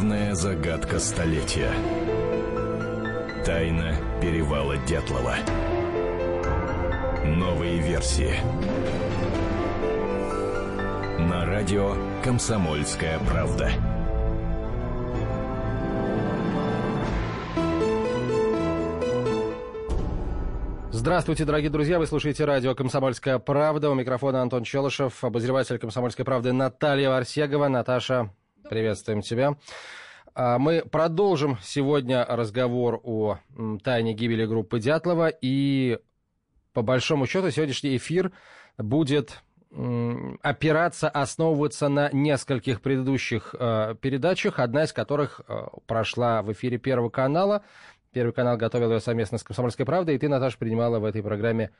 Главная загадка столетия. Тайна перевала Дятлова. Новые версии. На радио «Комсомольская правда». Здравствуйте, дорогие друзья. Вы слушаете радио «Комсомольская правда». У микрофона Антон Челышев, обозреватель «Комсомольской правды» Наталья Варсегова. Наташа, приветствуем тебя. А, мы продолжим сегодня разговор о тайне гибели группы Дятлова. И, по большому счету, сегодняшний эфир будет опираться, основываться на нескольких предыдущих э, передачах, одна из которых э, прошла в эфире Первого канала. Первый канал готовил ее совместно с «Комсомольской правдой», и ты, Наташа, принимала в этой программе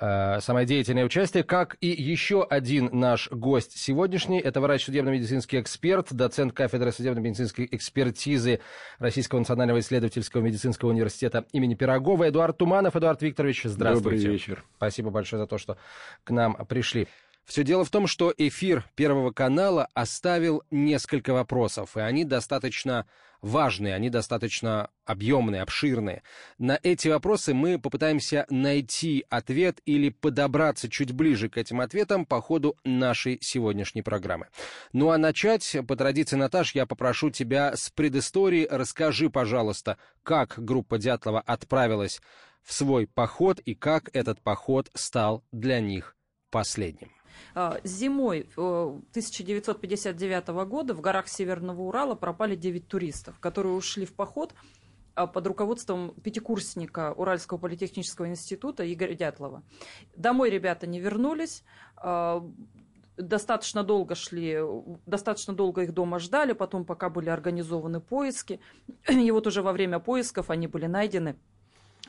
э, самое деятельное участие, как и еще один наш гость сегодняшний. Это врач судебно-медицинский эксперт, доцент кафедры судебно-медицинской экспертизы Российского национального исследовательского медицинского университета имени Пирогова Эдуард Туманов. Эдуард Викторович, здравствуйте. Добрый вечер. Спасибо большое за то, что к нам пришли. Все дело в том, что эфир Первого канала оставил несколько вопросов, и они достаточно важные, они достаточно объемные, обширные. На эти вопросы мы попытаемся найти ответ или подобраться чуть ближе к этим ответам по ходу нашей сегодняшней программы. Ну а начать, по традиции, Наташ, я попрошу тебя с предыстории. Расскажи, пожалуйста, как группа Дятлова отправилась в свой поход и как этот поход стал для них последним. А, зимой 1959 э, года в горах Северного Урала пропали 9 туристов, которые ушли в поход а, под руководством пятикурсника Уральского политехнического института Игоря Дятлова. Домой ребята не вернулись, а, достаточно долго шли, достаточно долго их дома ждали, потом пока были организованы поиски, и вот уже во время поисков они были найдены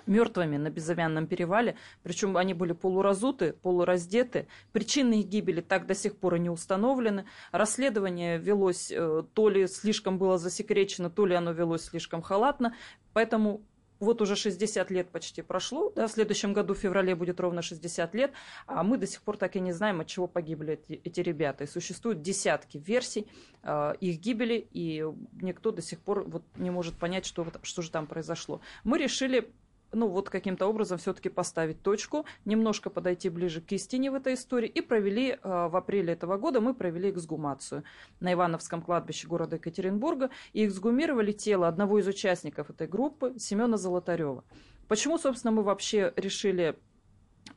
мертвыми на безымянном перевале, причем они были полуразуты, полураздеты. Причины их гибели так до сих пор и не установлены. Расследование велось э, то ли слишком было засекречено, то ли оно велось слишком халатно, поэтому вот уже 60 лет почти прошло, да, в следующем году в феврале будет ровно 60 лет, а мы до сих пор так и не знаем, от чего погибли эти, эти ребята. И существуют десятки версий э, их гибели, и никто до сих пор вот не может понять, что, что же там произошло. Мы решили ну вот каким-то образом все-таки поставить точку, немножко подойти ближе к истине в этой истории и провели э, в апреле этого года мы провели эксгумацию на Ивановском кладбище города Екатеринбурга и эксгумировали тело одного из участников этой группы Семена Золотарева. Почему, собственно, мы вообще решили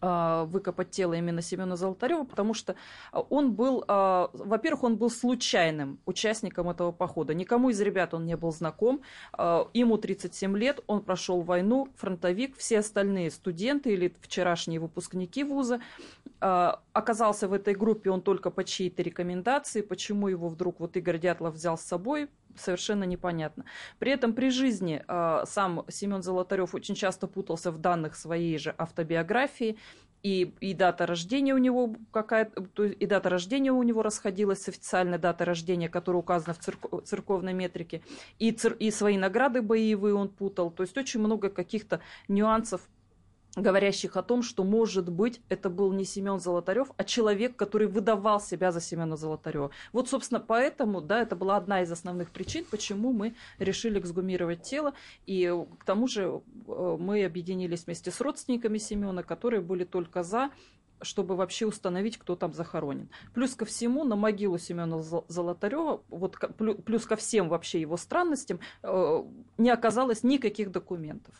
выкопать тело именно Семена Золотарева, потому что он был, а, во-первых, он был случайным участником этого похода. Никому из ребят он не был знаком. А, ему 37 лет, он прошел войну, фронтовик, все остальные студенты или вчерашние выпускники вуза. Оказался в этой группе он только по чьей-то рекомендации. Почему его вдруг вот Игорь Дятлов взял с собой, совершенно непонятно. При этом при жизни э, сам Семен Золотарев очень часто путался в данных своей же автобиографии, и, и дата рождения у него какая-то, и дата рождения у него расходилась с официальной датой рождения, которая указана в церков, церковной метрике, и, цер, и свои награды боевые он путал. То есть очень много каких-то нюансов говорящих о том, что, может быть, это был не Семен Золотарев, а человек, который выдавал себя за Семена Золотарева. Вот, собственно, поэтому, да, это была одна из основных причин, почему мы решили эксгумировать тело. И к тому же э, мы объединились вместе с родственниками Семена, которые были только за чтобы вообще установить, кто там захоронен. Плюс ко всему, на могилу Семена Золотарева, вот плюс ко всем вообще его странностям, э, не оказалось никаких документов.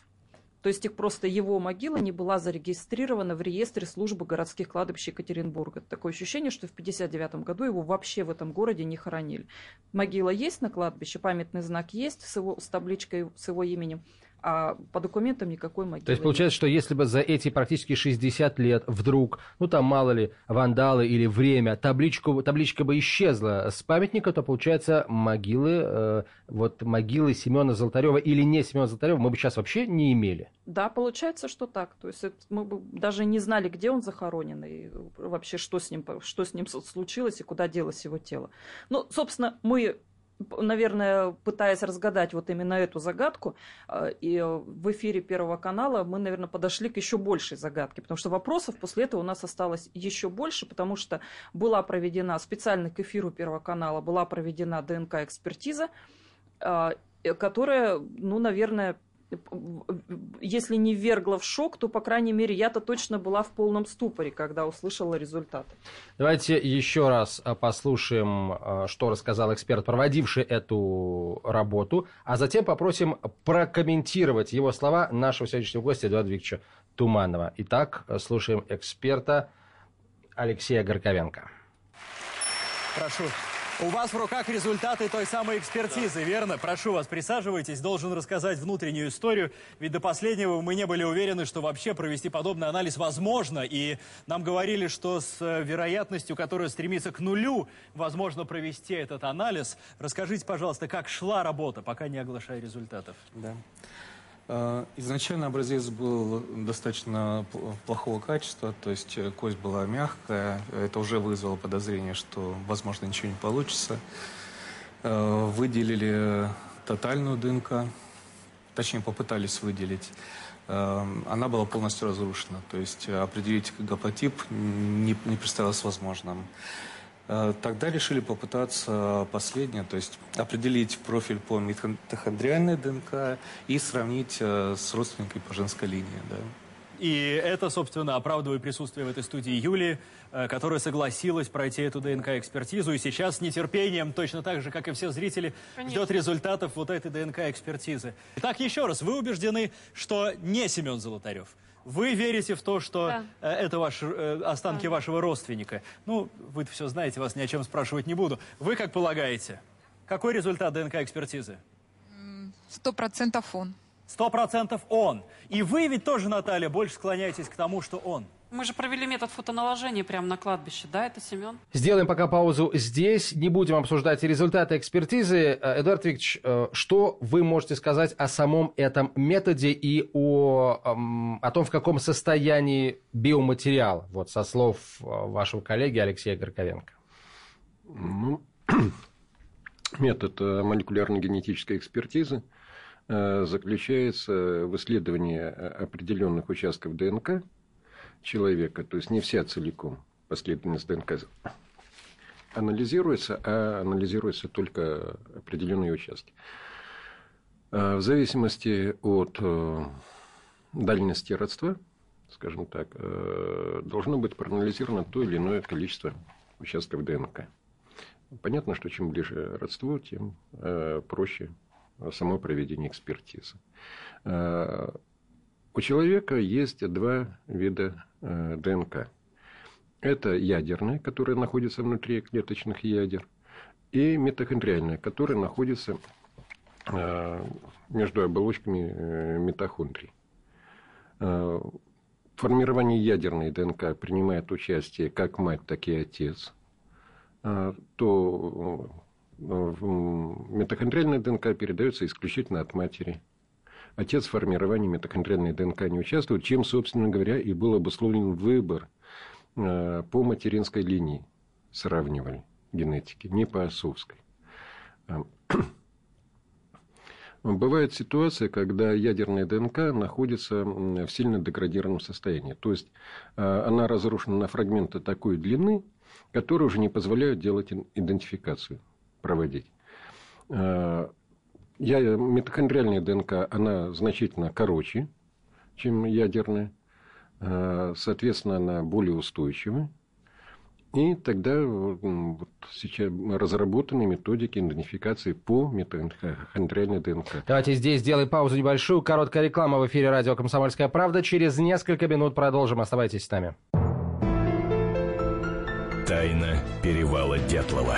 То есть их просто его могила не была зарегистрирована в реестре службы городских кладбищ Екатеринбурга. Такое ощущение, что в 1959 году его вообще в этом городе не хоронили. Могила есть на кладбище, памятный знак есть с, его, с табличкой с его именем, а по документам никакой могилы То есть получается, нет. что если бы за эти практически 60 лет вдруг, ну там мало ли, вандалы или время, табличку, табличка бы исчезла с памятника, то получается могилы, э, вот могилы Семена Золотарева или не Семена Золотарева мы бы сейчас вообще не имели. Да, получается, что так. То есть это, мы бы даже не знали, где он захоронен и вообще что с ним, что с ним случилось и куда делось его тело. Ну, собственно, мы наверное, пытаясь разгадать вот именно эту загадку, э, и в эфире Первого канала мы, наверное, подошли к еще большей загадке, потому что вопросов после этого у нас осталось еще больше, потому что была проведена специально к эфиру Первого канала, была проведена ДНК-экспертиза, которая, ну, наверное, если не ввергла в шок, то, по крайней мере, я-то точно была в полном ступоре, когда услышала результаты. Давайте еще раз а, послушаем, а, что рассказал эксперт, проводивший эту работу, а затем попросим прокомментировать его слова нашего сегодняшнего гостя Эдуарда Викторовича Туманова. Итак, слушаем эксперта Алексея Горковенко. Прошу. У вас в руках результаты той самой экспертизы, верно? Прошу вас, присаживайтесь. Должен рассказать внутреннюю историю. Ведь до последнего мы не были уверены, что вообще провести подобный анализ возможно. И нам говорили, что с э, вероятностью, которая стремится к нулю, возможно провести этот анализ. Расскажите, пожалуйста, как шла работа, пока не оглашая результатов. Да. Э, изначально образец был достаточно плохого качества, то есть э, кость была мягкая. Это уже вызвало подозрение, что, возможно, ничего не получится. Э, выделили тотальную ДНК, точнее, попытались выделить. Она была полностью разрушена, то есть определить гапотип не, представилось возможным. Э, тогда решили попытаться последнее, то есть определить профиль по митохондриальной ДНК и сравнить э, с родственниками по женской линии. Да. И это, собственно, оправдывает присутствие в этой студии Юли, э, которая согласилась пройти эту ДНК-экспертизу. И сейчас с нетерпением, точно так же, как и все зрители, Конечно. ждет результатов вот этой ДНК-экспертизы. Итак, еще раз, вы убеждены, что не Семен Золотарев – вы верите в то, что да. Э, это ваши, э, останки да. вашего родственника. Ну, вы все знаете, вас ни о чем спрашивать не буду. Вы как полагаете, какой результат ДНК-экспертизы? Сто процентов он. Сто процентов он. И вы ведь тоже, Наталья, больше склоняетесь к тому, что он. Мы же провели метод фотоналожения прямо на кладбище, да, это Семен? Сделаем пока паузу здесь, не будем обсуждать результаты экспертизы. Э, Эдуард Викторович, э, что вы можете сказать о самом этом методе и о, о том, в каком состоянии биоматериал, вот со слов э, вашего коллеги Алексея Горковенко? Ну, метод молекулярно-генетической экспертизы заключается в исследовании определенных участков ДНК, человека, то есть не вся целиком последовательность ДНК анализируется, а анализируются только определенные участки. А в зависимости от э, дальности родства, скажем так, э, должно быть проанализировано то или иное количество участков ДНК. Понятно, что чем ближе родство, тем э, проще само проведение экспертизы. У человека есть два вида э, ДНК. Это ядерная, которая находится внутри клеточных ядер, и митохондриальная, которая находится э, между оболочками э, митохондрий. В формировании ядерной ДНК принимает участие как мать, так и отец. То митохондриальная ДНК передается исключительно от матери – отец в формировании митохондриальной ДНК не участвует, чем, собственно говоря, и был обусловлен выбор э, по материнской линии. Сравнивали генетики, не по отцовской. Э, бывает ситуация, когда ядерная ДНК находится в сильно деградированном состоянии. То есть, э, она разрушена на фрагменты такой длины, которые уже не позволяют делать идентификацию, проводить. Я, митохондриальная ДНК, она значительно короче, чем ядерная. Э, соответственно, она более устойчивая. И тогда вот сейчас разработаны методики идентификации по митохондриальной ДНК. Давайте здесь сделаем паузу небольшую. Короткая реклама в эфире радио «Комсомольская правда». Через несколько минут продолжим. Оставайтесь с нами. Тайна перевала Дятлова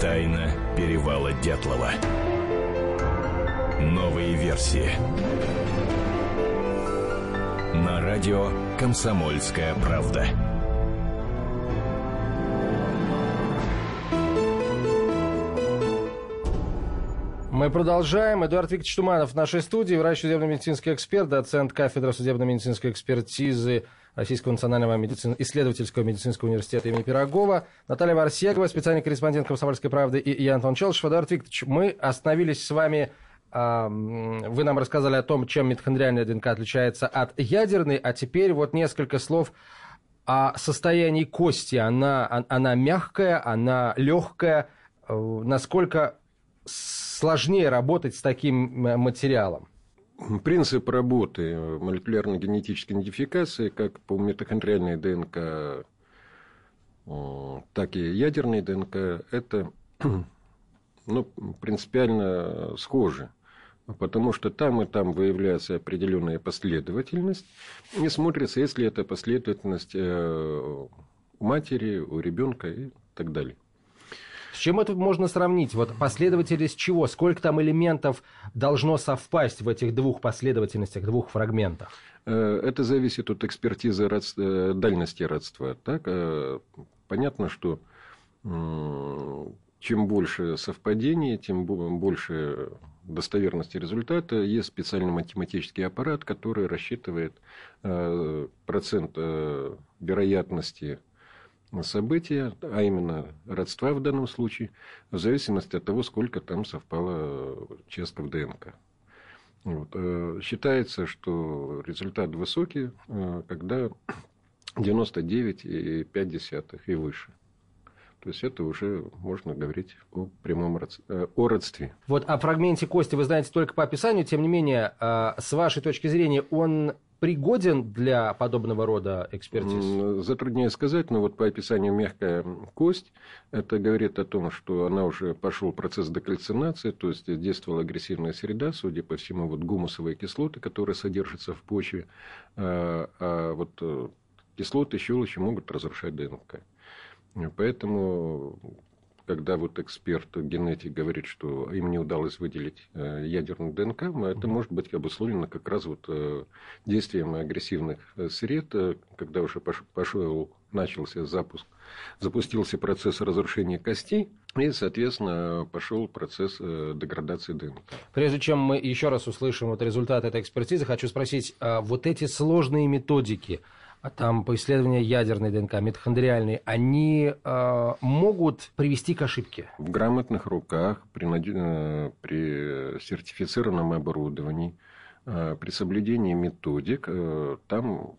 Тайна перевала Дятлова. Новые версии. На радио «Комсомольская правда». Мы продолжаем. Эдуард Викторович Туманов в нашей студии, врач судебно-медицинский эксперт, доцент кафедры судебно-медицинской экспертизы Российского национального медицин... исследовательского медицинского университета имени Пирогова, Наталья Варсегова, специальный корреспондент «Комсомольской правды» и я, Антон Челышев. Эдуард Викторович, мы остановились с вами вы нам рассказали о том, чем митохондриальная ДНК отличается от ядерной, а теперь вот несколько слов о состоянии кости. Она, она мягкая, она легкая. Э, насколько сложнее работать с таким материалом? Принцип работы молекулярно-генетической идентификации, как по митохондриальной ДНК, так и ядерной ДНК, это ну, принципиально схожи. Потому что там и там выявляется определенная последовательность, и смотрится, если эта последовательность э, у матери, у ребенка и так далее. С чем это можно сравнить? Вот последовательность чего? Сколько там элементов должно совпасть в этих двух последовательностях, двух фрагментах? Э, это зависит от экспертизы родства, э, дальности родства. Так? Э, понятно, что чем больше совпадений, тем больше достоверности результата. Есть специальный математический аппарат, который рассчитывает процент вероятности события, а именно родства в данном случае, в зависимости от того, сколько там совпало участков ДНК. Вот. Э, считается, что результат высокий, э, когда 99,5 и выше. То есть это уже можно говорить о прямом э, о родстве. Вот о фрагменте кости вы знаете только по описанию, тем не менее, с вашей точки зрения, он пригоден для подобного рода экспертиз? Затрудняюсь сказать, но вот по описанию мягкая кость, это говорит о том, что она уже пошел процесс декальцинации, то есть действовала агрессивная среда, судя по всему, вот гумусовые кислоты, которые содержатся в почве, а, а вот э, кислоты, щелочи могут разрушать ДНК. Поэтому когда вот эксперт, генетик говорит, что им не удалось выделить э, ядерную ДНК, это может быть обусловлено как раз вот э, действием агрессивных э, сред, когда уже пошел, начался запуск, запустился процесс разрушения костей, и, соответственно, пошел процесс деградации ДНК. Прежде чем мы еще раз услышим вот результат этой экспертизы, хочу спросить, а вот эти сложные методики, а там по исследованию ядерной ДНК, митохондриальной, они э, могут привести к ошибке? В грамотных руках, при, э, при сертифицированном оборудовании, э, при соблюдении методик, э, там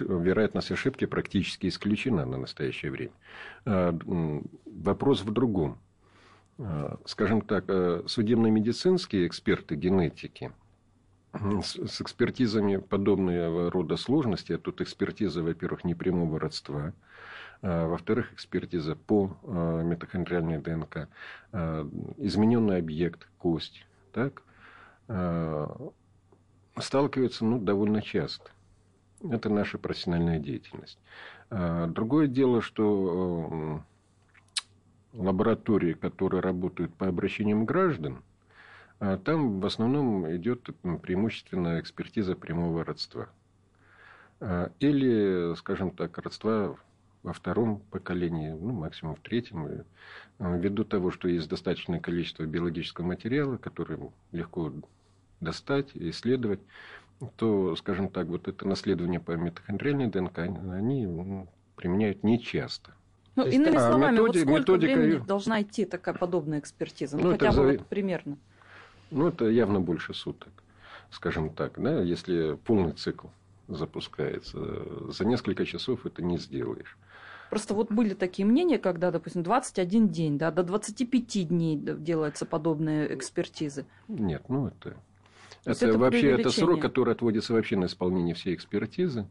вероятность ошибки практически исключена на настоящее время. Э, вопрос в другом. Э, скажем так, э, судебно-медицинские эксперты генетики – с экспертизами подобного рода сложности. А тут экспертиза, во-первых, непрямого родства. А, во-вторых, экспертиза по а, митохондриальной ДНК. А, измененный объект, кость. Так? Сталкиваются ну, довольно часто. Это наша профессиональная деятельность. Другое дело, что лаборатории, которые работают по обращениям граждан – а там в основном идет преимущественно экспертиза прямого родства. А, или, скажем так, родства во втором поколении, ну, максимум в третьем, а, ввиду того, что есть достаточное количество биологического материала, который легко достать и исследовать, то, скажем так, вот это наследование по митохондриальной ДНК они применяют нечасто. Ну, иными словами, методи, вот сколько методика... времени должна идти такая подобная экспертиза? Ну, ну хотя бы за... вот примерно. Ну, это явно больше суток, скажем так, да, если полный цикл запускается. За несколько часов это не сделаешь. Просто вот были такие мнения, когда, допустим, 21 день, да, до 25 дней делается подобные экспертизы. Нет, ну это... Это, это вообще это срок, который отводится вообще на исполнение всей экспертизы.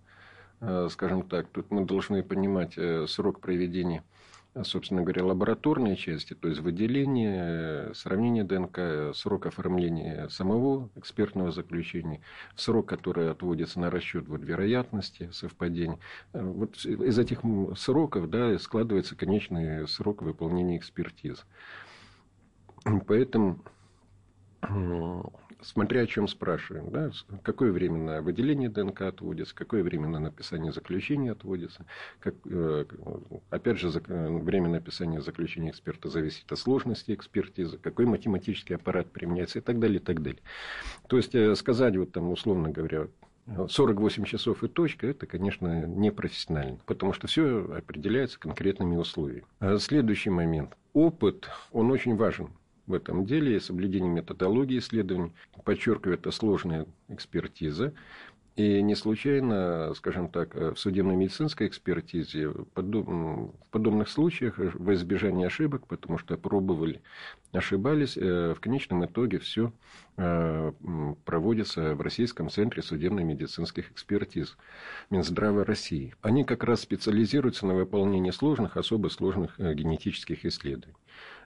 Э, скажем так, тут мы должны понимать э, срок проведения собственно говоря, лабораторные части, то есть выделение, сравнение ДНК, срок оформления самого экспертного заключения, срок, который отводится на расчет вот, вероятности совпадений. Вот из этих сроков да, складывается конечный срок выполнения экспертиз. Поэтому смотря о чем спрашиваем, да, какое время выделение ДНК отводится, какое время на написание заключения отводится. Как, э, опять же, время написания заключения эксперта зависит от сложности экспертизы, какой математический аппарат применяется и так далее, и так далее. То есть, э, сказать, вот там, условно говоря, 48 часов и точка, это, конечно, непрофессионально, потому что все определяется конкретными условиями. Следующий момент. Опыт, он очень важен в этом деле и соблюдение методологии исследований. Подчеркиваю, это сложная экспертиза. И не случайно, скажем так, в судебно-медицинской экспертизе в подобных случаях во избежание ошибок, потому что пробовали, ошибались, э, в конечном итоге все э, проводится в Российском центре судебно-медицинских экспертиз Минздрава России. Они как раз специализируются на выполнении сложных, особо сложных э, генетических исследований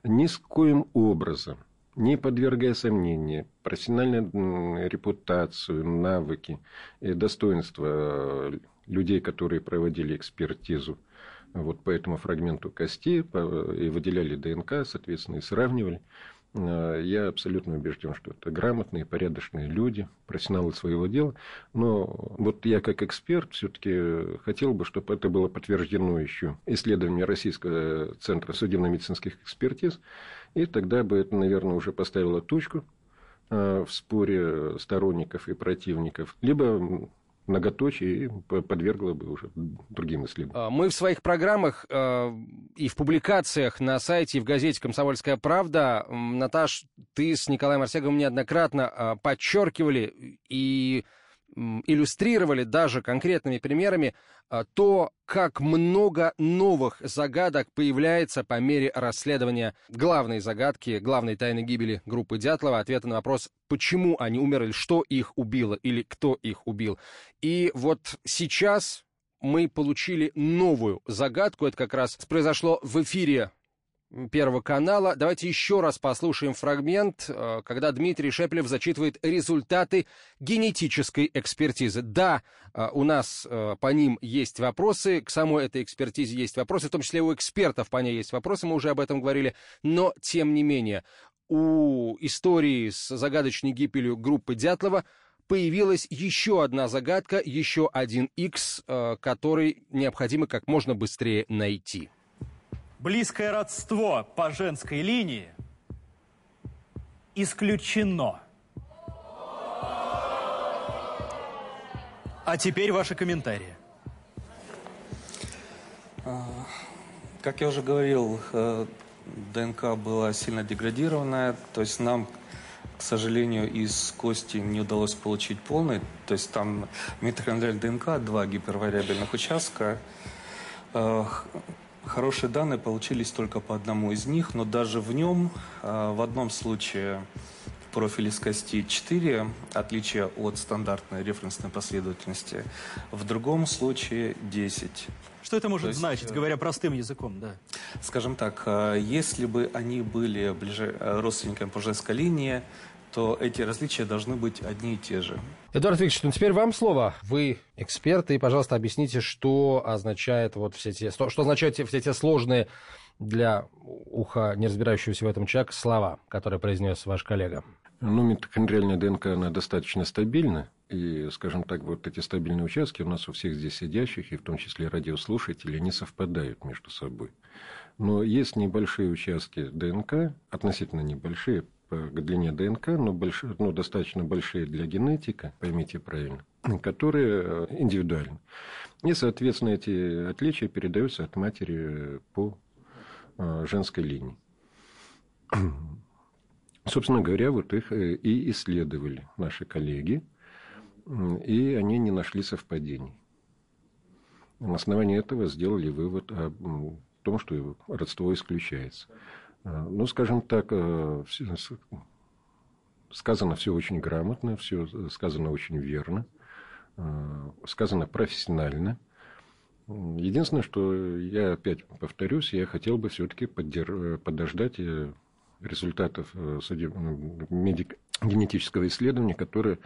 ни с коим образом не подвергая сомнению профессиональную репутацию, навыки достоинства людей, которые проводили экспертизу вот по этому фрагменту кости и выделяли ДНК, соответственно, и сравнивали. Э, я абсолютно убежден, что это грамотные, порядочные люди, профессионалы своего дела. Но вот я как эксперт все-таки хотел бы, чтобы это было подтверждено еще исследованием Российского центра судебно-медицинских экспертиз. И тогда бы это, наверное, уже поставило точку э, в споре сторонников и противников. Либо многоточие и подвергло бы уже другим исследованиям. А, мы в своих программах э, и в публикациях на сайте и в газете «Комсомольская правда», Наташ, ты с Николаем Арсеговым неоднократно э, подчеркивали и иллюстрировали даже конкретными примерами а, то, как много новых загадок появляется по мере расследования главной загадки, главной тайны гибели группы Дятлова, ответа на вопрос, почему они умерли, что их убило или кто их убил. И вот сейчас мы получили новую загадку. Это как раз произошло в эфире Первого канала. Давайте еще раз послушаем фрагмент, э, когда Дмитрий Шеплев зачитывает результаты генетической экспертизы. Да, э, у нас э, по ним есть вопросы, к самой этой экспертизе есть вопросы, в том числе у экспертов по ней есть вопросы, мы уже об этом говорили, но тем не менее у истории с загадочной гибелью группы Дятлова появилась еще одна загадка, еще один X, который необходимо как можно быстрее найти. Близкое родство по женской линии исключено. А теперь ваши комментарии. А, как я уже говорил, э, ДНК была сильно деградированная, то есть нам, к сожалению, из кости не удалось получить полный, то есть там митохондриальная ДНК, два гипервариабельных участка, э, Хорошие данные получились только по одному из них, но даже в нем а, в одном случае в профиле с кости 4, отличие от стандартной референсной последовательности, в другом случае 10. Что это может есть, значить, э, говоря простым языком, да? Скажем так, а, если бы они были ближе, э, родственниками по женской линии, то эти различия должны быть одни и те же. Эдуард Викторович, ну теперь вам слово. Вы эксперт, и, пожалуйста, объясните, что означает вот все те, что, что означают все те сложные для уха, не разбирающегося в этом человека, слова, которые произнес ваш коллега? Ну, митохондриальная ДНК, она достаточно стабильна. И, скажем так, вот эти стабильные участки у нас у всех здесь сидящих, и в том числе радиослушателей, не совпадают между собой. Но есть небольшие участки ДНК, относительно небольшие, по длине ДНК, но, большие, ну, достаточно большие для генетика, поймите правильно, которые э, индивидуальны. И, соответственно, эти отличия передаются от матери по э, женской линии. Собственно говоря, вот их э, и исследовали наши коллеги, и они не нашли совпадений. На основании этого сделали вывод о том, что родство исключается. А, ну, скажем так, э, сказано все очень грамотно, все сказано очень верно, сказано профессионально. Единственное, что я опять повторюсь, я хотел бы все-таки подождать э, результатов э, медик... генетического исследования, которое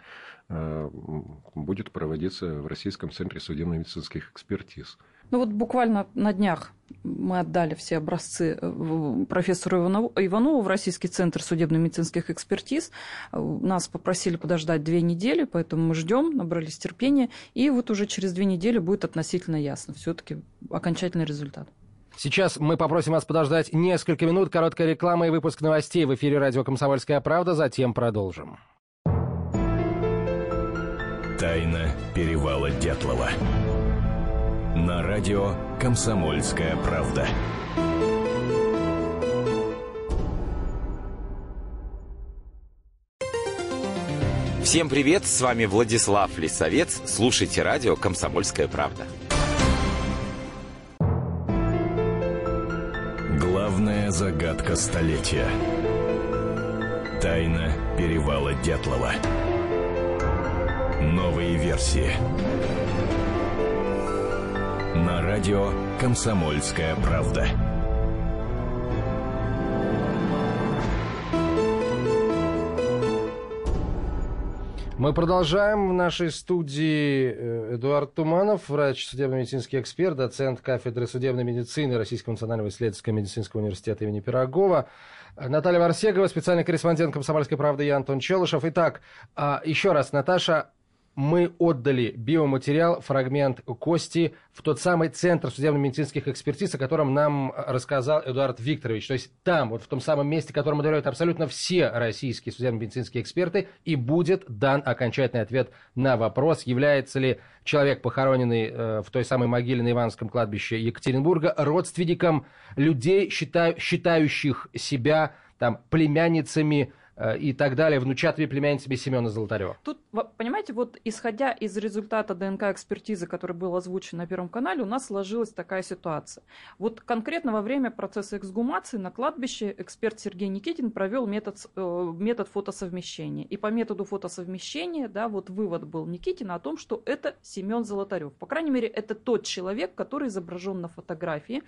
будет проводиться в Российском центре судебно-медицинских экспертиз. Ну вот буквально на днях мы отдали все образцы э, профессору Иванову в Российский центр судебно-медицинских экспертиз. Нас попросили подождать две недели, поэтому мы ждем, набрались терпения. И вот уже через две недели будет относительно ясно все-таки окончательный результат. Сейчас мы попросим вас подождать несколько минут. Короткая реклама и выпуск новостей в эфире радио «Комсомольская правда». Затем продолжим. Тайна перевала Дятлова. На радио «Комсомольская правда». Всем привет, с вами Владислав Лисовец. Слушайте радио «Комсомольская правда». Главная загадка столетия. Тайна перевала Дятлова. Новые версии. На радио «Комсомольская правда». Мы продолжаем. В нашей студии э, Эдуард Туманов, врач, судебно-медицинский эксперт, доцент кафедры судебной медицины Российского национального исследовательского медицинского университета имени Пирогова. Наталья Варсегова, специальный корреспондент «Комсомольской правды» и Антон Челышев. Итак, а, еще раз, Наташа, мы отдали биоматериал, фрагмент кости в тот самый центр судебно-медицинских экспертиз, о котором нам рассказал Эдуард Викторович. То есть там, вот в том самом месте, которому доверяют абсолютно все российские судебно-медицинские эксперты, и будет дан окончательный ответ на вопрос, является ли человек, похороненный э, в той самой могиле на Ивановском кладбище Екатеринбурга, родственником людей, считаю, считающих себя там племянницами Э, и так далее, внучатыми племянницами Семена Золотарева. Тут, понимаете, вот исходя из результата ДНК-экспертизы, который был озвучен на Первом канале, у нас сложилась такая ситуация. Вот конкретно во время процесса эксгумации на кладбище эксперт Сергей Никитин провел метод, э, метод фотосовмещения. И по методу фотосовмещения, да, вот вывод был Никитина о том, что это Семен Золотарев. По крайней мере, это тот человек, который изображен на фотографии.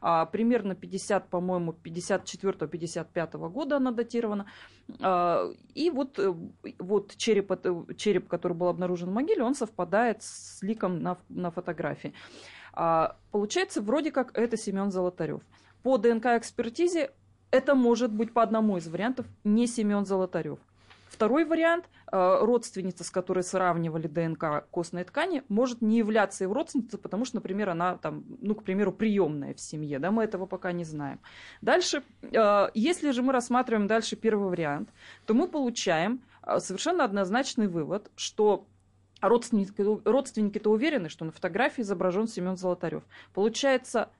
А, примерно 50, по-моему, 54-55 года она датирована. А, и вот, э, вот череп, череп, который был обнаружен в могиле, он совпадает с ликом на, на фотографии. А, получается, вроде как это Семен Золотарев. По ДНК-экспертизе это может быть по одному из вариантов не Семен Золотарев. Второй вариант, э, родственница, с которой сравнивали ДНК костной ткани, может не являться его родственницей, потому что, например, она там, ну, к примеру, приемная в семье, да, мы этого пока не знаем. Дальше, э, если же мы рассматриваем дальше первый вариант, то мы получаем э, совершенно однозначный вывод, что родственники, родственники-то уверены, что на фотографии изображен Семен Золотарев. Получается,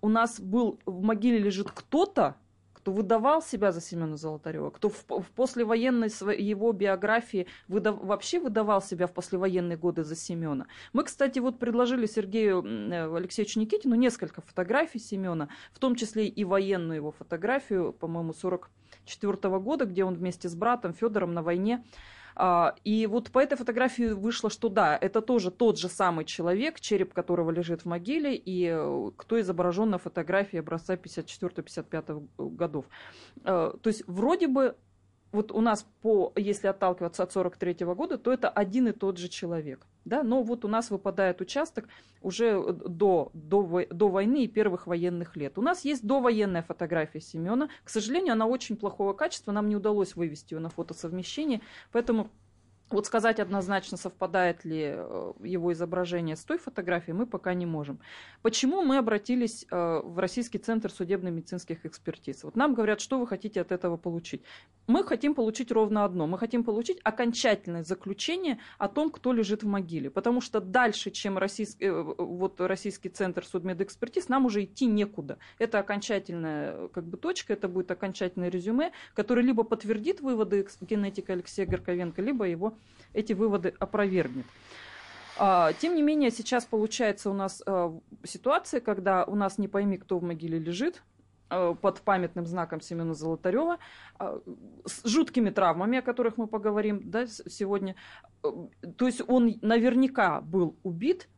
у нас был в могиле лежит кто-то, кто выдавал себя за Семена Золотарева, кто в, в послевоенной его биографии выдав, вообще выдавал себя в послевоенные годы за Семена. Мы, кстати, вот предложили Сергею э, Алексеевичу Никитину несколько фотографий Семена, в том числе и военную его фотографию, по-моему, 44 года, где он вместе с братом Федором на войне и вот по этой фотографии вышло, что да, это тоже тот же самый человек, череп которого лежит в могиле, и э, кто изображен на фотографии образца 54-55 годов. А, то есть вроде бы вот у нас по, если отталкиваться от 43 -го года, то это один и тот же человек. Да? Но вот у нас выпадает участок уже до, до, до войны и первых военных лет. У нас есть довоенная фотография Семена. К сожалению, она очень плохого качества, нам не удалось вывести ее на фотосовмещение, поэтому вот сказать однозначно, совпадает ли э, его изображение с той фотографией, мы пока не можем. Почему мы обратились э, в Российский центр судебно-медицинских экспертиз? Вот нам говорят, что вы хотите от этого получить. Мы хотим получить ровно одно. Мы хотим получить окончательное заключение о том, кто лежит в могиле. Потому что дальше, чем российский, э, вот Российский центр судмедэкспертиз, нам уже идти некуда. Это окончательная как бы, точка, это будет окончательное резюме, которое либо подтвердит выводы генетика Алексея Горковенко, либо его эти выводы опровергнет. А, тем не менее, сейчас получается у нас э, ситуация, когда у нас не пойми, кто в могиле лежит, э, под памятным знаком Семена Золотарева, с жуткими травмами, о которых мы поговорим да, сегодня. То есть он наверняка был убит,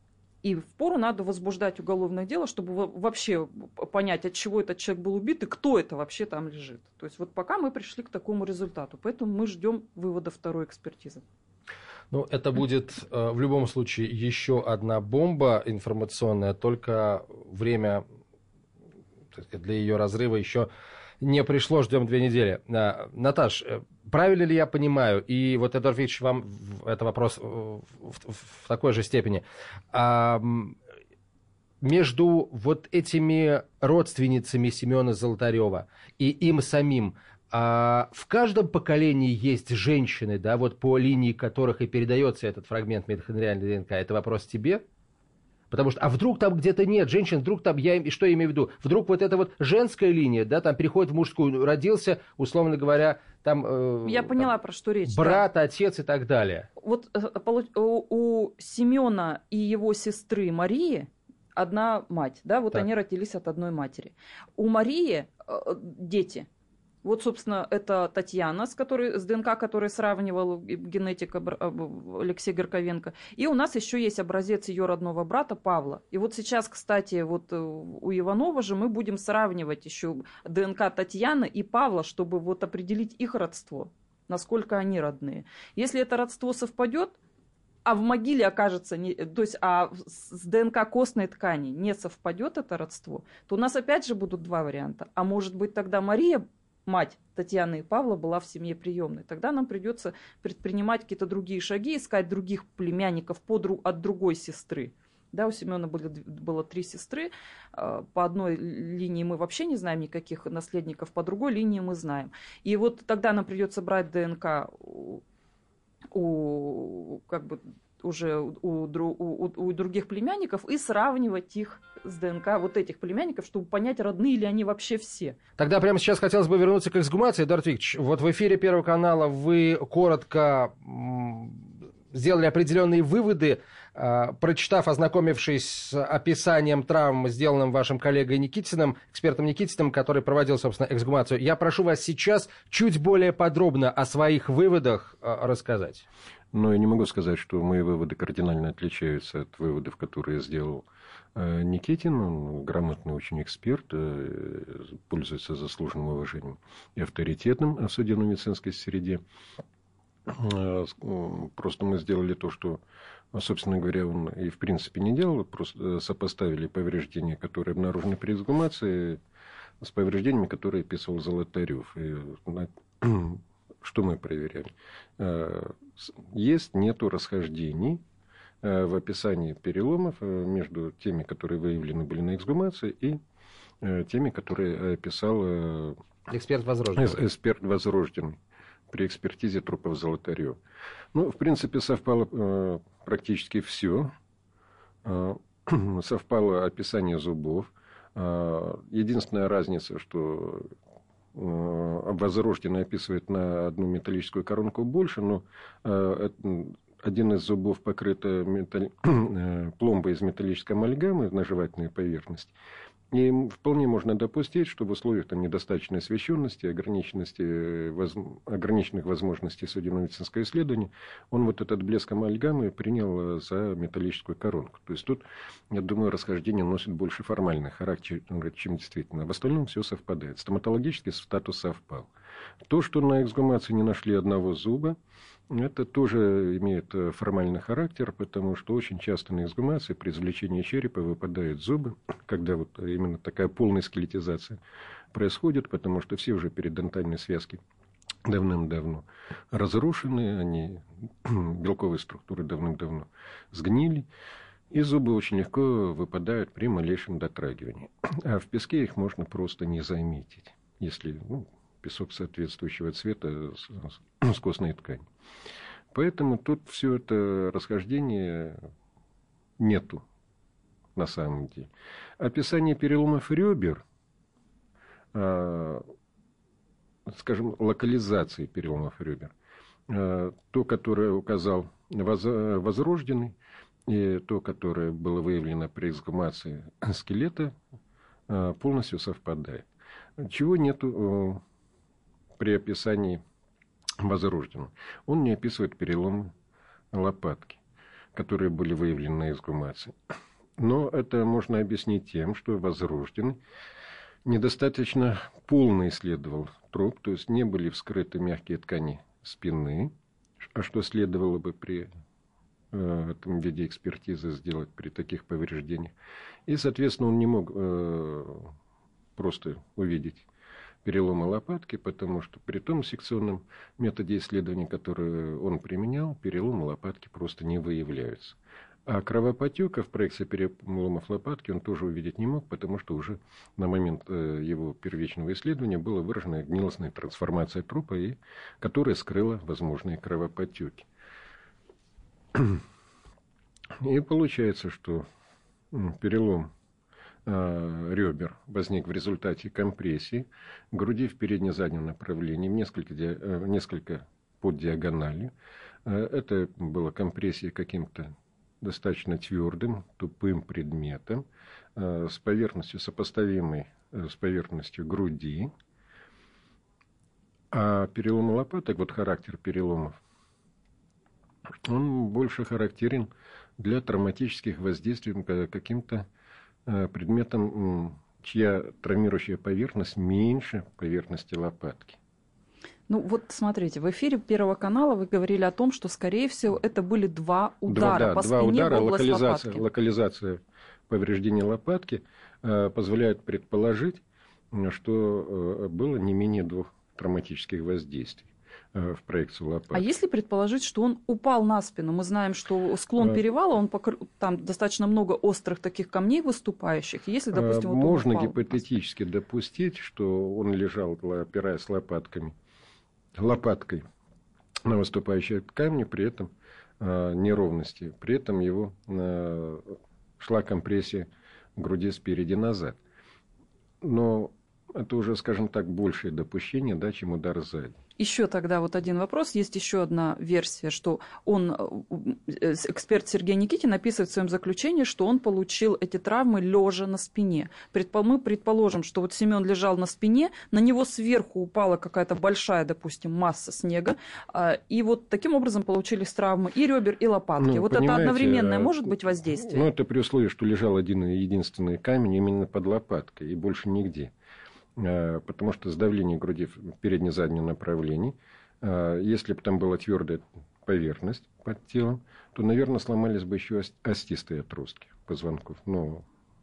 и в пору надо возбуждать уголовное дело, чтобы вообще понять, от чего этот человек был убит и кто это вообще там лежит. То есть вот пока мы пришли к такому результату. Поэтому мы ждем вывода второй экспертизы. Ну, это будет э, в любом случае еще одна бомба информационная, только время для ее разрыва еще не пришло, ждем две недели. А, Наташ, э, правильно ли я понимаю, и вот, Эдуард Викторович, вам это вопрос в, в, в такой же степени, а, между вот этими родственницами Семена Золотарева и им самим, а в каждом поколении есть женщины, да, вот по линии которых и передается этот фрагмент митохондриальной ДНК. Это вопрос тебе? Потому что, а вдруг там где-то нет женщин, вдруг там, я и что я имею в виду, вдруг вот эта вот женская линия, да, там переходит в мужскую, родился, условно говоря, там... Э, я поняла, про что речь. Брат, да. отец и так далее. Вот э, у, у Семена и его сестры Марии одна мать, да, вот так. они родились от одной матери. У Марии э, дети, вот, собственно, это Татьяна, с, которой, с ДНК, который сравнивал генетик Алексей Горковенко. И у нас еще есть образец ее родного брата Павла. И вот сейчас, кстати, вот э, у Иванова же мы будем сравнивать еще ДНК Татьяны и Павла, чтобы вот определить их родство, насколько они родные. Если это родство совпадет, а в могиле окажется, не, то есть а с ДНК костной ткани не совпадет это родство, то у нас опять же будут два варианта. А может быть тогда Мария мать Татьяны и Павла была в семье приемной. Тогда нам придется предпринимать какие-то другие шаги, искать других племянников по, от другой сестры. Да, у Семена были, было три сестры. А, по одной линии мы вообще не знаем никаких наследников, по другой линии мы знаем. И вот тогда нам придется брать ДНК у, у как бы уже у, у, у других племянников и сравнивать их с ДНК вот этих племянников, чтобы понять, родные ли они вообще все. Тогда прямо сейчас хотелось бы вернуться к эксгумации, Эдуард Викторович. Вот в эфире Первого канала вы коротко сделали определенные выводы, а, прочитав, ознакомившись с описанием травм, сделанным вашим коллегой Никитиным, экспертом Никитиным, который проводил, собственно, эксгумацию. Я прошу вас сейчас чуть более подробно о своих выводах а, рассказать. Но я не могу сказать, что мои выводы кардинально отличаются от выводов, которые сделал э, Никитин. Он грамотный очень эксперт, э, пользуется заслуженным уважением и авторитетом в судебно-медицинской среде. Э, просто мы сделали то, что, собственно говоря, он и в принципе не делал. Просто сопоставили повреждения, которые обнаружены при эксгумации, с повреждениями, которые описывал Золотарев. И что мы проверяли? Э, есть, нету расхождений э, в описании переломов э, между теми, которые выявлены были на эксгумации, и теми, которые описал эксперт Возрожденный. Эксперт Возрожденный при экспертизе трупов Золотарева. Ну, в принципе, совпало практически все. Совпало описание зубов. Единственная разница, что Э, Возрожденный описывает на одну металлическую коронку больше, но э, один из зубов покрыт металл... Э, пломбой из металлической амальгамы на жевательной поверхности. И вполне можно допустить, что в условиях там, недостаточной освещенности, ограниченности, воз... ограниченных возможностей судебно-медицинского исследования, он вот этот блеск амальгамы принял за металлическую коронку. То есть тут, я думаю, расхождение носит больше формальный характер, чем действительно. В остальном все совпадает. Стоматологический статус совпал. То, что на эксгумации не нашли одного зуба, это тоже имеет э, формальный характер, потому что очень часто на эксгумации при извлечении черепа выпадают зубы, когда вот именно такая полная скелетизация происходит, потому что все уже передентальные связки давным-давно разрушены, они, белковые структуры давным-давно сгнили, и зубы очень легко выпадают при малейшем дотрагивании. А в песке их можно просто не заметить, если ну, песок соответствующего цвета с, костной тканью. Поэтому тут все это расхождение нету на самом деле. Описание переломов ребер, а, скажем, локализации переломов ребер, а, то, которое указал Возрожденный, и то, которое было выявлено при эксгумации скелета, а, полностью совпадает. Чего нету при описании Возрожденного. Он не описывает переломы лопатки, которые были выявлены на эксгумации. Но это можно объяснить тем, что Возрожденный недостаточно полно исследовал труп, то есть не были вскрыты мягкие ткани спины, а что следовало бы при э, этом виде экспертизы сделать при таких повреждениях. И, соответственно, он не мог э, просто увидеть перелома лопатки, потому что при том секционном методе исследования, который он применял, переломы лопатки просто не выявляются. А кровопотека в проекции переломов лопатки он тоже увидеть не мог, потому что уже на момент э, его первичного исследования была выражена гнилостная трансформация трупа, и, которая скрыла возможные кровопотеки. И получается, что перелом ребер возник в результате компрессии груди в передне-заднем направлении, несколько, э, несколько под диагональю. Это была компрессия каким-то достаточно твердым, тупым предметом э, с поверхностью, сопоставимой э, с поверхностью груди. А перелом лопаток, вот характер переломов, он больше характерен для травматических воздействий каким-то э, предметом, чья травмирующая поверхность меньше поверхности лопатки. Ну вот смотрите, в эфире Первого канала вы говорили о том, что, скорее всего, это были два удара два, да, по два спине удара, в область локализация, лопатки. локализация повреждения лопатки э, позволяет предположить, что э, было не менее двух травматических воздействий э, в проекцию лопатки. А если предположить, что он упал на спину? Мы знаем, что склон а... перевала, он покр... там достаточно много острых таких камней выступающих. Если, допустим, вот Можно упал гипотетически допустить, что он лежал, опираясь лопатками лопаткой на выступающие камни, при этом э, неровности. При этом его э, шла компрессия груди спереди назад. Но это уже, скажем так, большее допущение, да, чем удар сзади. Еще тогда вот один вопрос. Есть еще одна версия, что он, э, эксперт Сергей Никитин описывает в своем заключении, что он получил эти травмы лежа на спине. Мы предположим, что вот Семен лежал на спине, на него сверху упала какая-то большая, допустим, масса снега, а, и вот таким образом получились травмы и ребер, и лопатки. Ну, вот это одновременное может быть воздействие? Ну, это при условии, что лежал один единственный камень именно под лопаткой, и больше нигде. Э, потому что сдавление груди в передне-заднем направлении, э, если бы там была твердая поверхность под телом, то, наверное, сломались бы еще остистые отростки позвонков. Но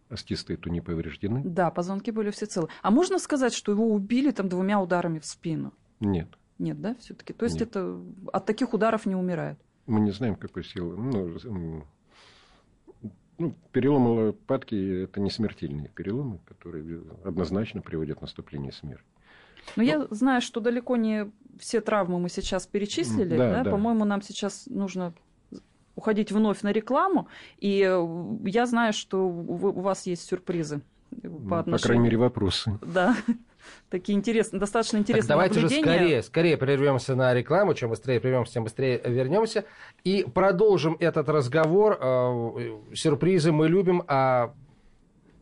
остистые-то не повреждены. Да, позвонки были все целы. А можно сказать, что его убили там двумя ударами в спину? Нет. Нет, да, все-таки? То есть Нет. это от таких ударов не умирают? Мы не знаем, какой силы. Ну, ну, переломы лопатки – это не смертельные переломы, которые однозначно приводят к наступлению смерти. Но, Но я знаю, что далеко не все травмы мы сейчас перечислили. Да, да? Да. По-моему, нам сейчас нужно уходить вновь на рекламу. И я знаю, что у вас есть сюрпризы. По, отношению... по крайней мере, вопросы. Да такие интересные, достаточно интересные так давайте же скорее, скорее прервемся на рекламу. Чем быстрее прервемся, тем быстрее вернемся. И продолжим этот разговор. Э, сюрпризы мы любим, а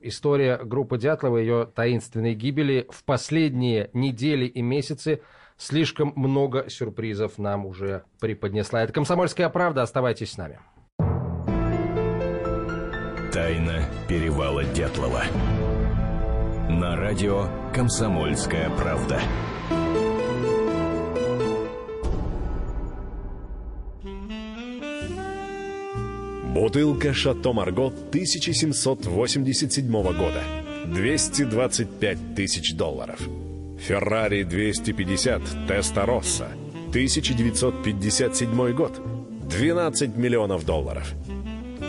история группы Дятлова, ее таинственной гибели в последние недели и месяцы слишком много сюрпризов нам уже преподнесла. Это «Комсомольская правда». Оставайтесь с нами. Тайна перевала Дятлова на радио «Комсомольская правда». Бутылка «Шато Марго» 1787 года. 225 тысяч долларов. «Феррари 250 Теста Росса» 1957 год. 12 миллионов долларов.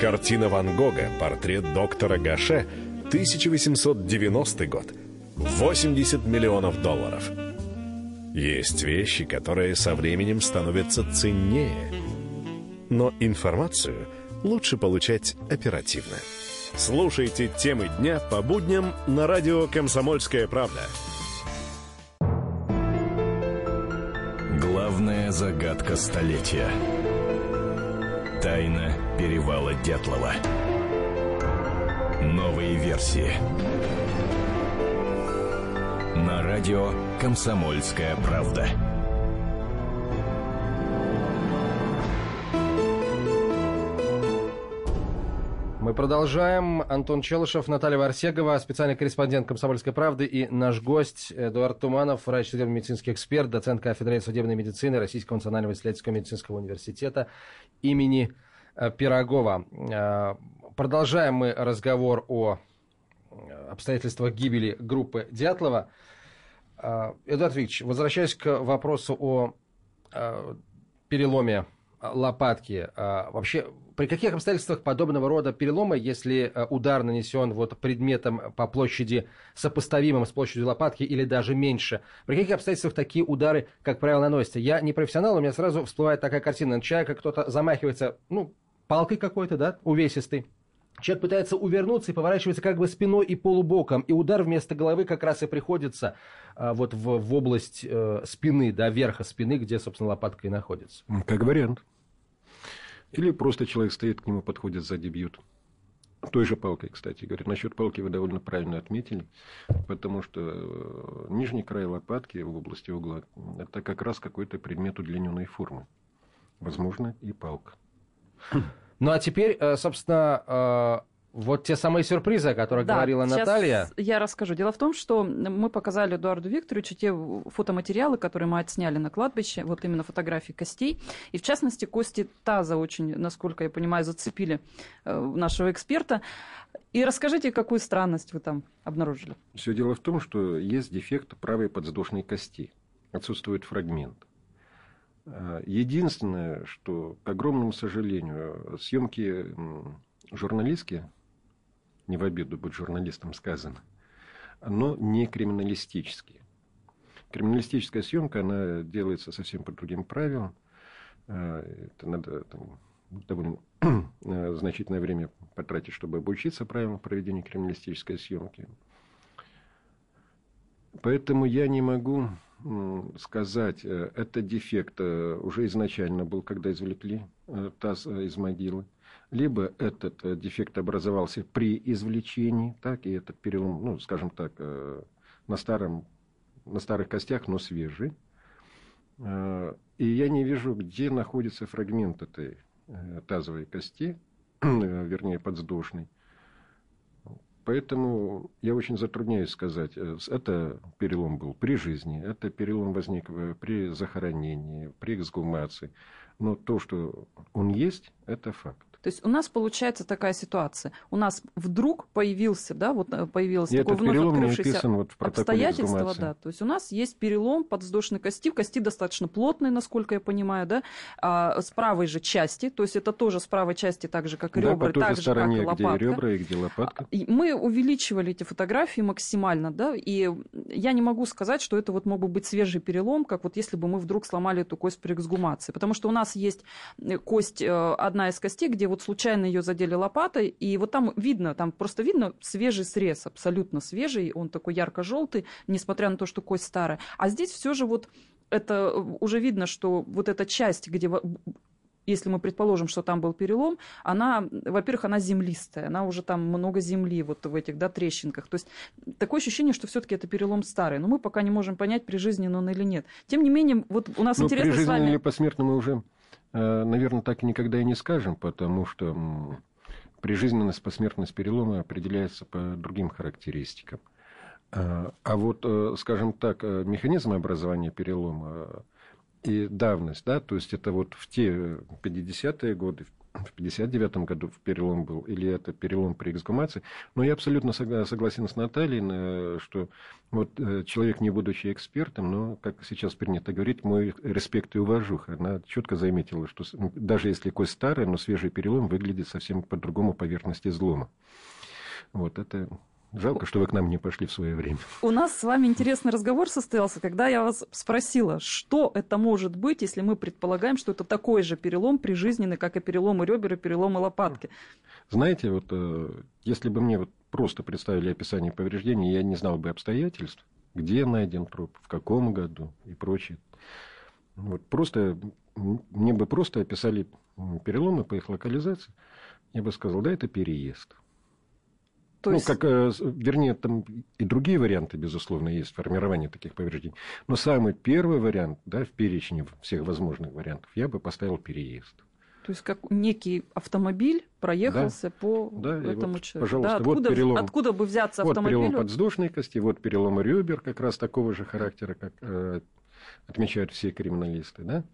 Картина Ван Гога «Портрет доктора Гаше» 1890 год. 80 миллионов долларов. Есть вещи, которые со временем становятся ценнее. Но информацию лучше получать оперативно. Слушайте темы дня по будням на радио «Комсомольская правда». Главная загадка столетия. Тайна перевала Дятлова. Новые версии. На радио «Комсомольская правда». Мы продолжаем. Антон Челышев, Наталья Варсегова, специальный корреспондент «Комсомольской правды» и наш гость Эдуард Туманов, врач судебно-медицинский эксперт, доцент кафедры судебной медицины Российского национального исследовательского медицинского университета имени э, Пирогова. Э, продолжаем мы разговор о обстоятельствах гибели группы Дятлова. Эдуард Викторович, возвращаясь к вопросу о переломе лопатки, вообще при каких обстоятельствах подобного рода перелома, если э, удар нанесен вот предметом по площади сопоставимым с площадью лопатки или даже меньше, при каких обстоятельствах такие удары, как правило, наносятся? Я не профессионал, у меня сразу всплывает такая картина. На человека кто-то замахивается, ну, палкой какой-то, да, увесистой. Человек пытается увернуться и поворачивается как бы спиной и полубоком, и удар вместо головы как раз и приходится а, вот в, в область э, спины, да, верха спины, где, собственно, лопатка и находится. Как вариант. Или просто человек стоит к нему, подходит сзади, бьют. Той же палкой, кстати говоря. Насчет палки вы довольно правильно отметили, потому что э, нижний край лопатки в области угла – это как раз какой-то предмет удлиненной формы. Возможно, и палка. Ну, а теперь, э, собственно, э, вот те самые сюрпризы, о которых да, говорила Наталья. Я расскажу. Дело в том, что мы показали Эдуарду Викторовичу те фотоматериалы, которые мы отсняли на кладбище, вот именно фотографии костей. И в частности, кости таза очень, насколько я понимаю, зацепили э, нашего эксперта. И расскажите, какую странность вы там обнаружили. Все дело в том, что есть дефект правой подвздошной кости. Отсутствует фрагмент. Э, единственное, что, к огромному сожалению, съемки журналистские не в обиду быть журналистам сказано, но не криминалистические. Криминалистическая съемка, она делается совсем по другим правилам. А, это надо там, довольно э, значительное время потратить, чтобы обучиться правилам проведения криминалистической съемки. Поэтому я не могу сказать, э, это дефект э, уже изначально был, когда извлекли таз из могилы либо этот э, дефект образовался при извлечении, так, и этот перелом, ну, скажем так, э, на, старом, на старых костях, но свежий. Э, и я не вижу, где находится фрагмент этой тазовой кости, вернее, подвздошной. Поэтому я очень затрудняюсь сказать, это перелом был при жизни, это перелом возник при захоронении, при эксгумации. Но то, что он есть, это факт. То есть у нас получается такая ситуация. У нас вдруг появился, да, вот э, появилось такое вновь открывшееся вот обстоятельство, да. То есть у нас есть перелом подвздошной кости, кости достаточно плотные, насколько я понимаю, да, а, с правой же части, то есть это тоже с правой части, так же, как и да, ребра, так же стороне, как и где лопатка. ребра и где лопатка. И мы увеличивали эти фотографии максимально, да, и я не могу сказать, что это вот мог бы быть свежий перелом, как вот если бы мы вдруг сломали эту кость при эксгумации, потому что у нас есть э, кость, э, одна из костей, где вот случайно ее задели лопатой, и вот там видно, там просто видно свежий срез, абсолютно свежий, он такой ярко-желтый, несмотря на то, что кость старая. А здесь все же вот это уже видно, что вот эта часть, где если мы предположим, что там был перелом, она, во-первых, она землистая, она уже там много земли вот в этих, да, трещинках. То есть такое ощущение, что все-таки это перелом старый. Но мы пока не можем понять, прижизненный он или нет. Тем не менее, вот у нас ну, интересно с вами... или посмертно мы уже Э, наверное, так и никогда и не скажем, потому что прижизненность, посмертность перелома определяется по другим характеристикам. А, а вот, э, скажем так, э, механизм образования перелома и давность, да, то есть это вот в те 50-е годы, в 59 году перелом был, или это перелом при эксгумации. Но я абсолютно согласен с Натальей, что вот э, человек, не будучи экспертом, но, как сейчас принято говорить, мой респект и уважуха. Она четко заметила, что даже если кость старая, но свежий перелом выглядит совсем по-другому поверхности излома. Вот это Жалко, что вы к нам не пошли в свое время. У нас с вами интересный разговор состоялся, когда я вас спросила, что это может быть, если мы предполагаем, что это такой же перелом прижизненный, как и переломы ребер и переломы лопатки. Знаете, вот э, если бы мне вот просто представили описание повреждений, я не знал бы обстоятельств, где найден труп, в каком году и прочее. Вот просто мне бы просто описали переломы по их локализации, я бы сказал, да, это переезд. То ну, есть... как, э, вернее, там и другие варианты, безусловно, есть формирование таких повреждений. Но самый первый вариант, да, в перечне всех возможных вариантов, я бы поставил переезд. То есть как некий автомобиль проехался да. по да, этому вот, человеку. Пожалуйста, да, откуда, вот перелом, откуда бы взяться вот автомобилю? перелом подвздошной кости, вот переломы ребер как раз такого же характера, как э, отмечают все криминалисты, да?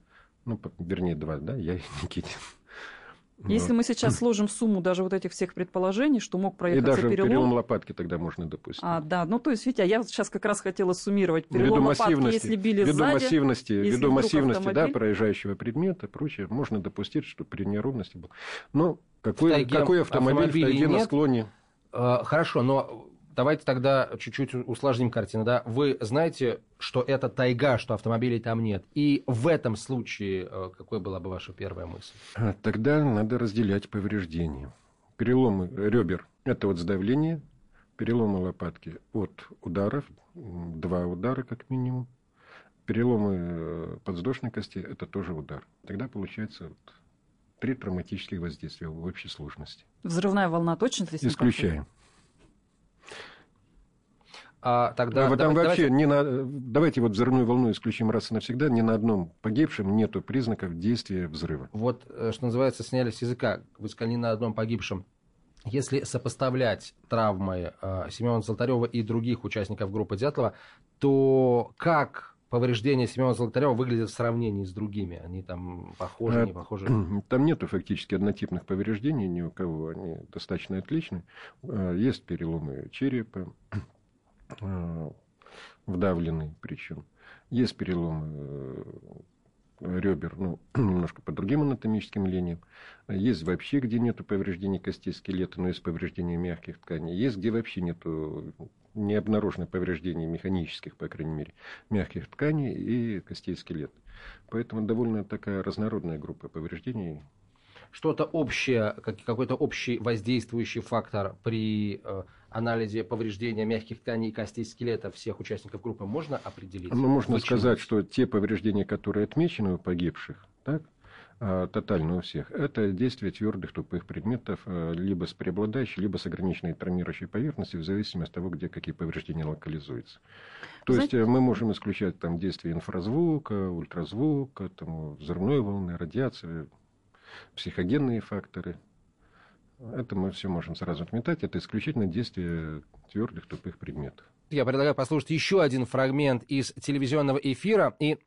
Ну, вернее, два, да, я и Никитин. Если мы сейчас сложим сумму даже вот этих всех предположений, что мог проехаться И даже перелом... перелом лопатки тогда можно допустить. А, да, ну то есть, Витя, я сейчас как раз хотела суммировать перелом ввиду лопатки, массивности, если били ввиду сзади, массивности, если ввиду массивности да, автомобиль... проезжающего предмета, прочее, можно допустить, что при неровности был. Но какой, тайге какой автомобиль в тайге нет? на склоне? Э, хорошо, но давайте тогда чуть-чуть усложним картину. Да? Вы знаете, что это тайга, что автомобилей там нет. И в этом случае э, какой была бы ваша первая мысль? А, Тогда надо разделять повреждения. Переломы ребер – это от сдавления, переломы лопатки от ударов, два удара как минимум. Переломы э, подвздошной кости – это тоже удар. Тогда получается вот три травматических воздействия в общей сложности. Взрывная волна точно здесь не Исключаем. А тогда вот там давайте- вообще давайте- не на... давайте вот взрывную волну исключим раз и навсегда. Ни на одном погибшем нету признаков действия взрыва. Вот, э, что называется, сняли с языка. Вы сказали, ни на одном погибшем. Если сопоставлять травмы э, Семена Золотарева и других участников группы Дятлова, то как повреждения Семена Золотарева выглядят в сравнении с другими? Они там похожи, А, не похожи? Там нету фактически однотипных повреждений ни у кого. Они достаточно отличны. А, Есть переломы черепа, а, вдавленные причем. Есть переломы э, ребер, ну, немножко по другим анатомическим линиям. Есть вообще, где нету повреждений костей скелета, но есть повреждения мягких тканей. Есть, где вообще нету, не обнаружено повреждений механических, по крайней мере, мягких тканей и костей скелета. Поэтому довольно такая разнородная группа повреждений. Что-то общее, как- какой-то общий воздействующий фактор при э, анализе повреждения мягких тканей и костей скелета всех участников группы можно определить? Ну, можно Почему? сказать, что те повреждения, которые отмечены у погибших, так, а, тотально у всех, это действие твердых тупых предметов, а, либо с преобладающей, либо с ограниченной травмирующей поверхностью, в зависимости от того, где какие повреждения локализуются. То есть Знаете- э, мы можем исключать там действие инфразвука, ультразвука, там, взрывной волны, радиации, психогенные факторы. Это мы все можем сразу отметать. Это исключительно действие твердых тупых предметов. Я предлагаю послушать еще один фрагмент из телевизионного эфира. И,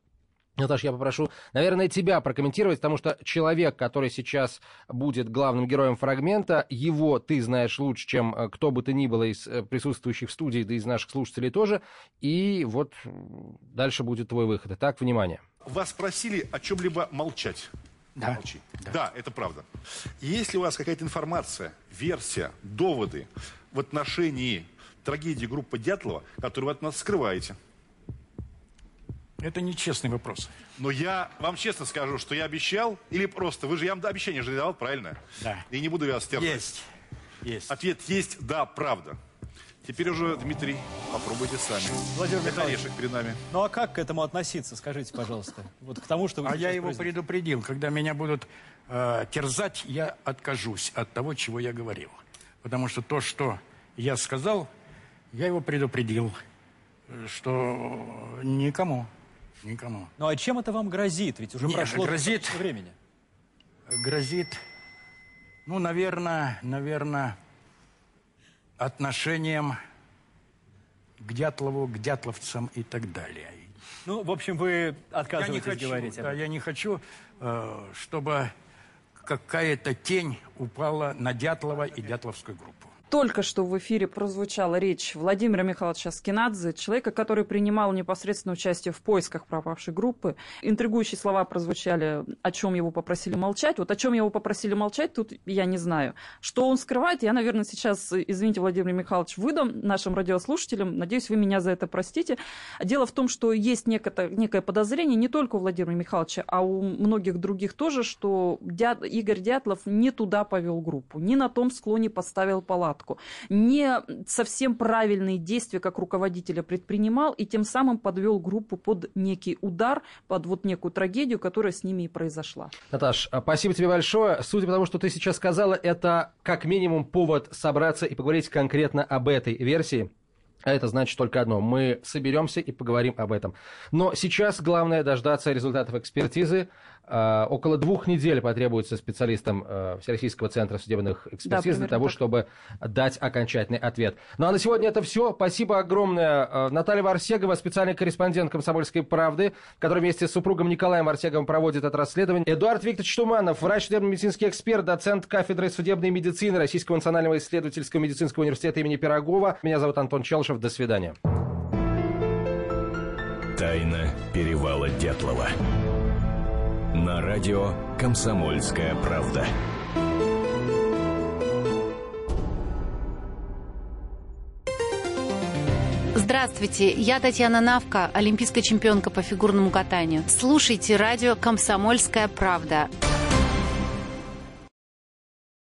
Наташа, я попрошу, наверное, тебя прокомментировать, потому что человек, который сейчас будет главным героем фрагмента, его ты знаешь лучше, чем э, кто бы то ни было из э, присутствующих в студии, да и из наших слушателей тоже. И вот дальше будет твой выход. Итак, внимание. Вас просили о чем-либо молчать. Да. Молчи. Да. это правда. Есть ли у вас какая-то информация, версия, доводы в отношении трагедии группы Дятлова, которую вы от нас скрываете? Это нечестный вопрос. Но я вам честно скажу, что я обещал, или просто, вы же, я вам обещание же давал, правильно? Да. И не буду вас терпеть. Есть. Есть. Ответ есть, да, правда. Теперь уже, Дмитрий, попробуйте сами. Владимир Это Михайлович. орешек перед нами. Ну а как к этому относиться, скажите, пожалуйста? Вот к тому, что вы А я его произнесли. предупредил, когда меня будут э, терзать, я откажусь от того, чего я говорил. Потому что то, что я сказал, я его предупредил, э, что никому, никому. Ну а чем это вам грозит? Ведь уже Нет, прошло грозит- достаточно времени. Грозит, ну, наверное, наверное, отношением к Дятлову, к дятловцам и так далее. Ну, в общем, вы Я не отказываетесь хочу, говорить об да, я не хочу, чтобы какая-то тень упала на Дятлова и Дятловскую группу. Только что в эфире прозвучала речь Владимира Михайловича Скинадзе, человека, который принимал непосредственное участие в поисках пропавшей группы. Интригующие слова прозвучали, о чем его попросили молчать. Вот о чем его попросили молчать, тут я не знаю. Что он скрывает, я, наверное, сейчас, извините, Владимир Михайлович, выдам нашим радиослушателям. Надеюсь, вы меня за это простите. Дело в том, что есть некое, подозрение не только у Владимира Михайловича, а у многих других тоже, что Игорь Дятлов не туда повел группу, не на том склоне поставил палатку, не совсем правильные действия как руководителя предпринимал и тем самым подвел группу под некий удар, под вот некую трагедию, которая с ними и произошла. Наташ, а, спасибо тебе большое. Судя по тому, что ты сейчас сказала, это как минимум повод собраться и поговорить конкретно об этой версии. А это значит только одно. Мы соберемся и поговорим об этом. Но сейчас главное дождаться результатов экспертизы. А, около двух недель потребуется специалистам а, Всероссийского центра судебных экспертиз да, для того, так. чтобы дать окончательный ответ. Ну а на сегодня это все. Спасибо огромное. А, Наталья Варсегова, специальный корреспондент «Комсомольской правды», который вместе с супругом Николаем Варсеговым проводит это расследование. Эдуард Викторович Туманов, врач судебно-медицинский эксперт, доцент кафедры судебной медицины Российского национального исследовательского медицинского университета имени Пирогова. Меня зовут Антон Челшев. До свидания. Тайна перевала Дятлова. На радио «Комсомольская правда». Здравствуйте, я Татьяна Навка, олимпийская чемпионка по фигурному катанию. Слушайте радио «Комсомольская правда».